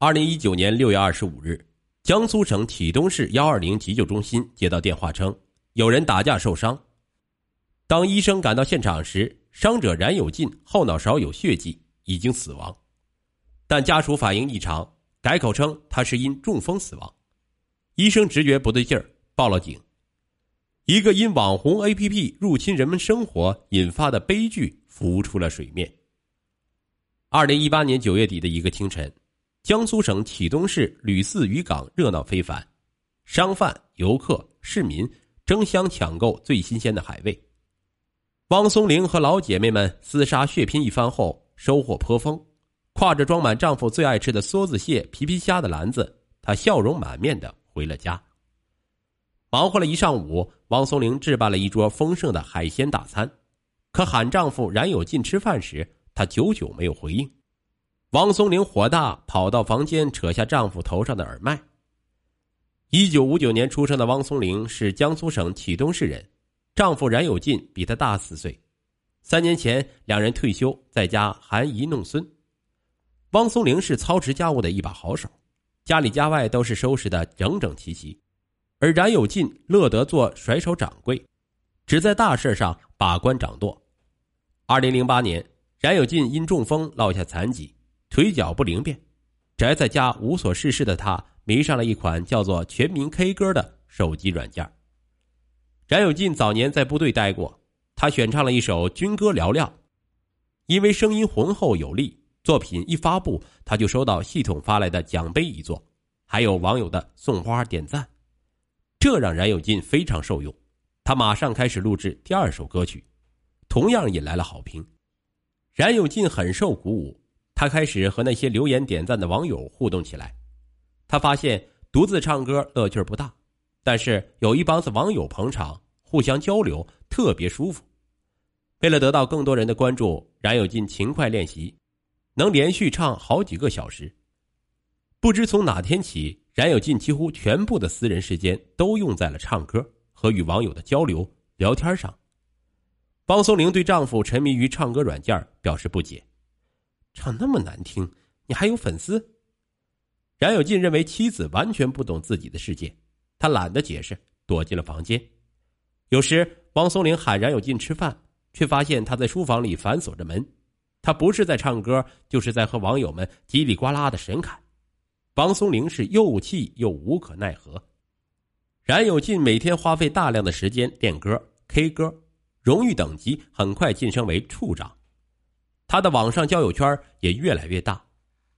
二零一九年六月二十五日，江苏省启东市幺二零急救中心接到电话称，有人打架受伤。当医生赶到现场时，伤者冉有进后脑勺有血迹，已经死亡。但家属反应异常，改口称他是因中风死亡。医生直觉不对劲儿，报了警。一个因网红 APP 入侵人们生活引发的悲剧浮出了水面。二零一八年九月底的一个清晨。江苏省启东市吕四渔港热闹非凡，商贩、游客、市民争相抢购最新鲜的海味。汪松龄和老姐妹们厮杀血拼一番后，收获颇丰。挎着装满丈夫最爱吃的梭子蟹、皮皮虾的篮子，她笑容满面的回了家。忙活了一上午，汪松龄置办了一桌丰盛的海鲜大餐，可喊丈夫冉有进吃饭时，她久久没有回应。王松龄火大，跑到房间，扯下丈夫头上的耳麦。一九五九年出生的汪松龄是江苏省启东市人，丈夫冉有进比她大四岁。三年前，两人退休，在家含饴弄孙。汪松龄是操持家务的一把好手，家里家外都是收拾的整整齐齐，而冉有进乐得做甩手掌柜，只在大事上把关掌舵。二零零八年，冉有进因中风落下残疾。腿脚不灵便，宅在家无所事事的他迷上了一款叫做“全民 K 歌”的手机软件。冉有进早年在部队待过，他选唱了一首军歌嘹亮，因为声音浑厚有力，作品一发布，他就收到系统发来的奖杯一座，还有网友的送花点赞，这让冉有进非常受用。他马上开始录制第二首歌曲，同样引来了好评。冉有进很受鼓舞。他开始和那些留言点赞的网友互动起来，他发现独自唱歌乐趣不大，但是有一帮子网友捧场，互相交流特别舒服。为了得到更多人的关注，冉有进勤快练习，能连续唱好几个小时。不知从哪天起，冉有进几乎全部的私人时间都用在了唱歌和与网友的交流聊天上。汪松龄对丈夫沉迷于唱歌软件表示不解。唱那么难听，你还有粉丝？冉有进认为妻子完全不懂自己的世界，他懒得解释，躲进了房间。有时汪松龄喊冉有进吃饭，却发现他在书房里反锁着门。他不是在唱歌，就是在和网友们叽里呱啦的神侃。汪松龄是又气又无可奈何。冉有进每天花费大量的时间练歌、K 歌，荣誉等级很快晋升为处长。他的网上交友圈也越来越大，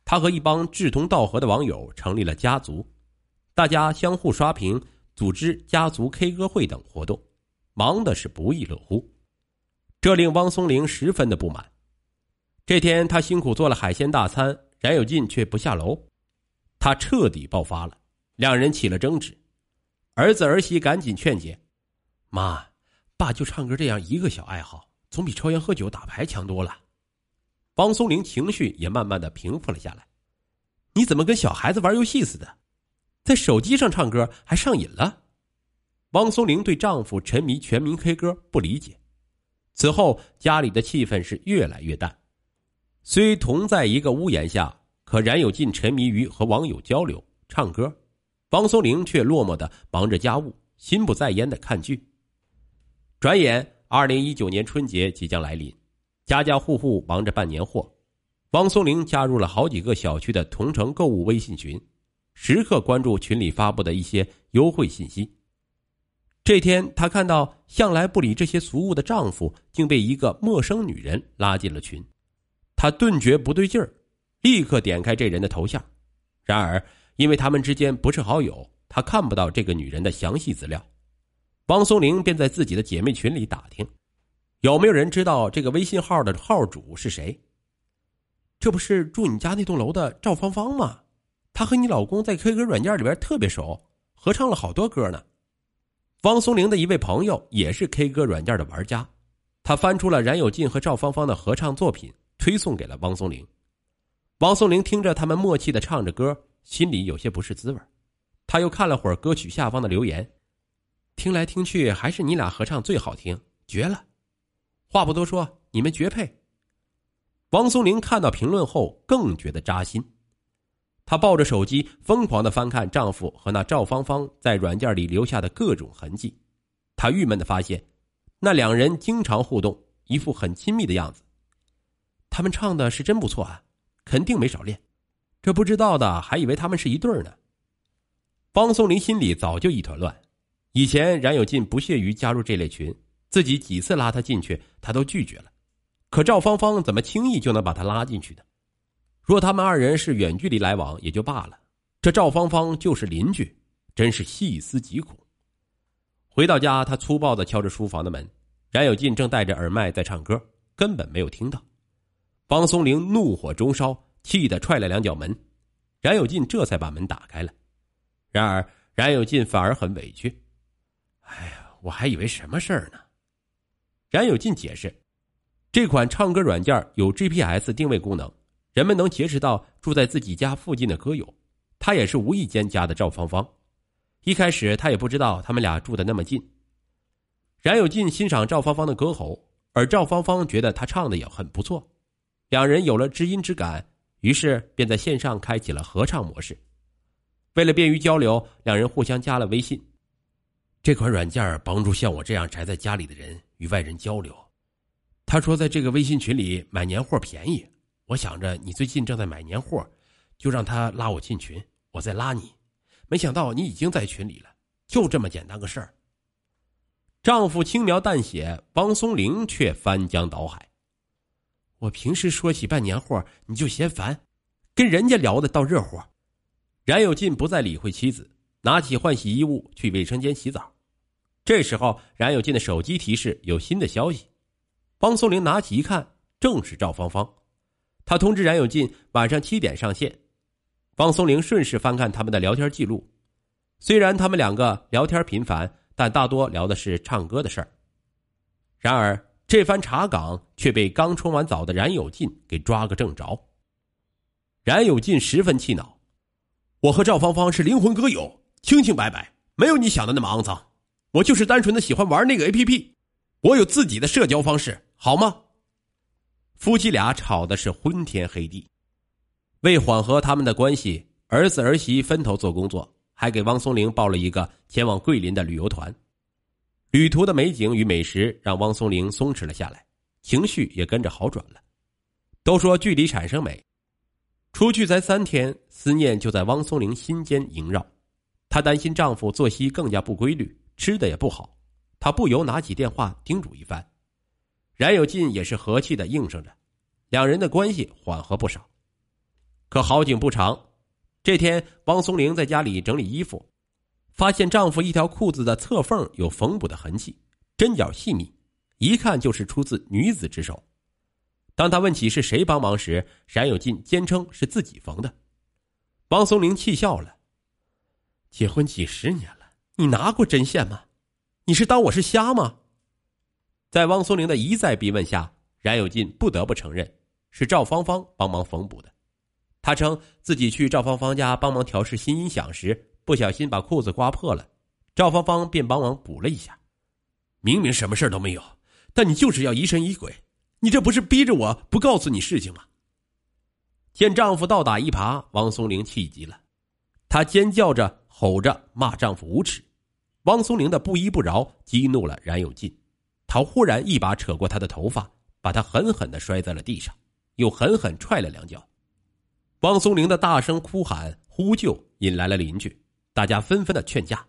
他和一帮志同道合的网友成立了家族，大家相互刷屏，组织家族 K 歌会等活动，忙的是不亦乐乎。这令汪松龄十分的不满。这天，他辛苦做了海鲜大餐，冉有进却不下楼，他彻底爆发了，两人起了争执。儿子儿媳赶紧劝解：“妈，爸就唱歌这样一个小爱好，总比抽烟喝酒打牌强多了。”汪松龄情绪也慢慢的平复了下来。你怎么跟小孩子玩游戏似的，在手机上唱歌还上瘾了？汪松龄对丈夫沉迷全民 K 歌不理解。此后家里的气氛是越来越淡。虽同在一个屋檐下，可冉有进沉迷于和网友交流、唱歌，汪松龄却落寞的忙着家务，心不在焉的看剧。转眼，二零一九年春节即将来临。家家户户忙着办年货，汪松龄加入了好几个小区的同城购物微信群，时刻关注群里发布的一些优惠信息。这天，她看到向来不理这些俗物的丈夫竟被一个陌生女人拉进了群，她顿觉不对劲儿，立刻点开这人的头像。然而，因为他们之间不是好友，她看不到这个女人的详细资料。汪松龄便在自己的姐妹群里打听。有没有人知道这个微信号的号主是谁？这不是住你家那栋楼的赵芳芳吗？她和你老公在 K 歌软件里边特别熟，合唱了好多歌呢。汪松龄的一位朋友也是 K 歌软件的玩家，他翻出了冉有进和赵芳芳的合唱作品，推送给了汪松龄。汪松龄听着他们默契的唱着歌，心里有些不是滋味。他又看了会儿歌曲下方的留言，听来听去还是你俩合唱最好听，绝了。话不多说，你们绝配。汪松林看到评论后更觉得扎心，她抱着手机，疯狂的翻看丈夫和那赵芳芳在软件里留下的各种痕迹。她郁闷的发现，那两人经常互动，一副很亲密的样子。他们唱的是真不错啊，肯定没少练。这不知道的还以为他们是一对呢。方松林心里早就一团乱。以前冉有进不屑于加入这类群，自己几次拉他进去，他都拒绝了。可赵芳芳怎么轻易就能把他拉进去呢？若他们二人是远距离来往也就罢了，这赵芳芳就是邻居，真是细思极恐。回到家，他粗暴的敲着书房的门，冉有进正戴着耳麦在唱歌，根本没有听到。方松龄怒火中烧，气得踹了两脚门，冉有进这才把门打开了。然而冉有进反而很委屈。哎呀，我还以为什么事儿呢？冉有进解释，这款唱歌软件有 GPS 定位功能，人们能结识到住在自己家附近的歌友。他也是无意间加的赵芳芳。一开始他也不知道他们俩住的那么近。冉有进欣赏赵芳芳的歌喉，而赵芳芳觉得她唱的也很不错，两人有了知音之感，于是便在线上开启了合唱模式。为了便于交流，两人互相加了微信。这款软件帮助像我这样宅在家里的人与外人交流。他说，在这个微信群里买年货便宜。我想着你最近正在买年货，就让他拉我进群，我再拉你。没想到你已经在群里了，就这么简单个事儿。丈夫轻描淡写，汪松龄却翻江倒海。我平时说起办年货，你就嫌烦，跟人家聊的倒热乎。冉有进不再理会妻子。拿起换洗衣物去卫生间洗澡，这时候冉有进的手机提示有新的消息，方松龄拿起一看，正是赵芳芳，他通知冉有进晚上七点上线。方松龄顺势翻看他们的聊天记录，虽然他们两个聊天频繁，但大多聊的是唱歌的事儿。然而这番查岗却被刚冲完澡的冉有进给抓个正着。冉有进十分气恼，我和赵芳芳是灵魂歌友。清清白白，没有你想的那么肮脏。我就是单纯的喜欢玩那个 A P P，我有自己的社交方式，好吗？夫妻俩吵的是昏天黑地。为缓和他们的关系，儿子儿媳分头做工作，还给汪松龄报了一个前往桂林的旅游团。旅途的美景与美食让汪松龄松弛了下来，情绪也跟着好转了。都说距离产生美，出去才三天，思念就在汪松龄心间萦绕。她担心丈夫作息更加不规律，吃的也不好，她不由拿起电话叮嘱一番。冉有进也是和气的应声着，两人的关系缓和不少。可好景不长，这天汪松龄在家里整理衣服，发现丈夫一条裤子的侧缝有缝补的痕迹，针脚细密，一看就是出自女子之手。当他问起是谁帮忙时，冉有进坚称是自己缝的。汪松龄气笑了。结婚几十年了，你拿过针线吗？你是当我是瞎吗？在汪松龄的一再逼问下，冉有进不得不承认是赵芳芳帮忙缝补的。他称自己去赵芳芳家帮忙调试新音响时，不小心把裤子刮破了，赵芳芳便帮忙补了一下。明明什么事都没有，但你就是要疑神疑鬼，你这不是逼着我不告诉你事情吗？见丈夫倒打一耙，汪松龄气急了，她尖叫着。吼着骂丈夫无耻，汪松龄的不依不饶激怒了冉有进，他忽然一把扯过她的头发，把她狠狠的摔在了地上，又狠狠踹了两脚。汪松龄的大声哭喊呼救引来了邻居，大家纷纷的劝架。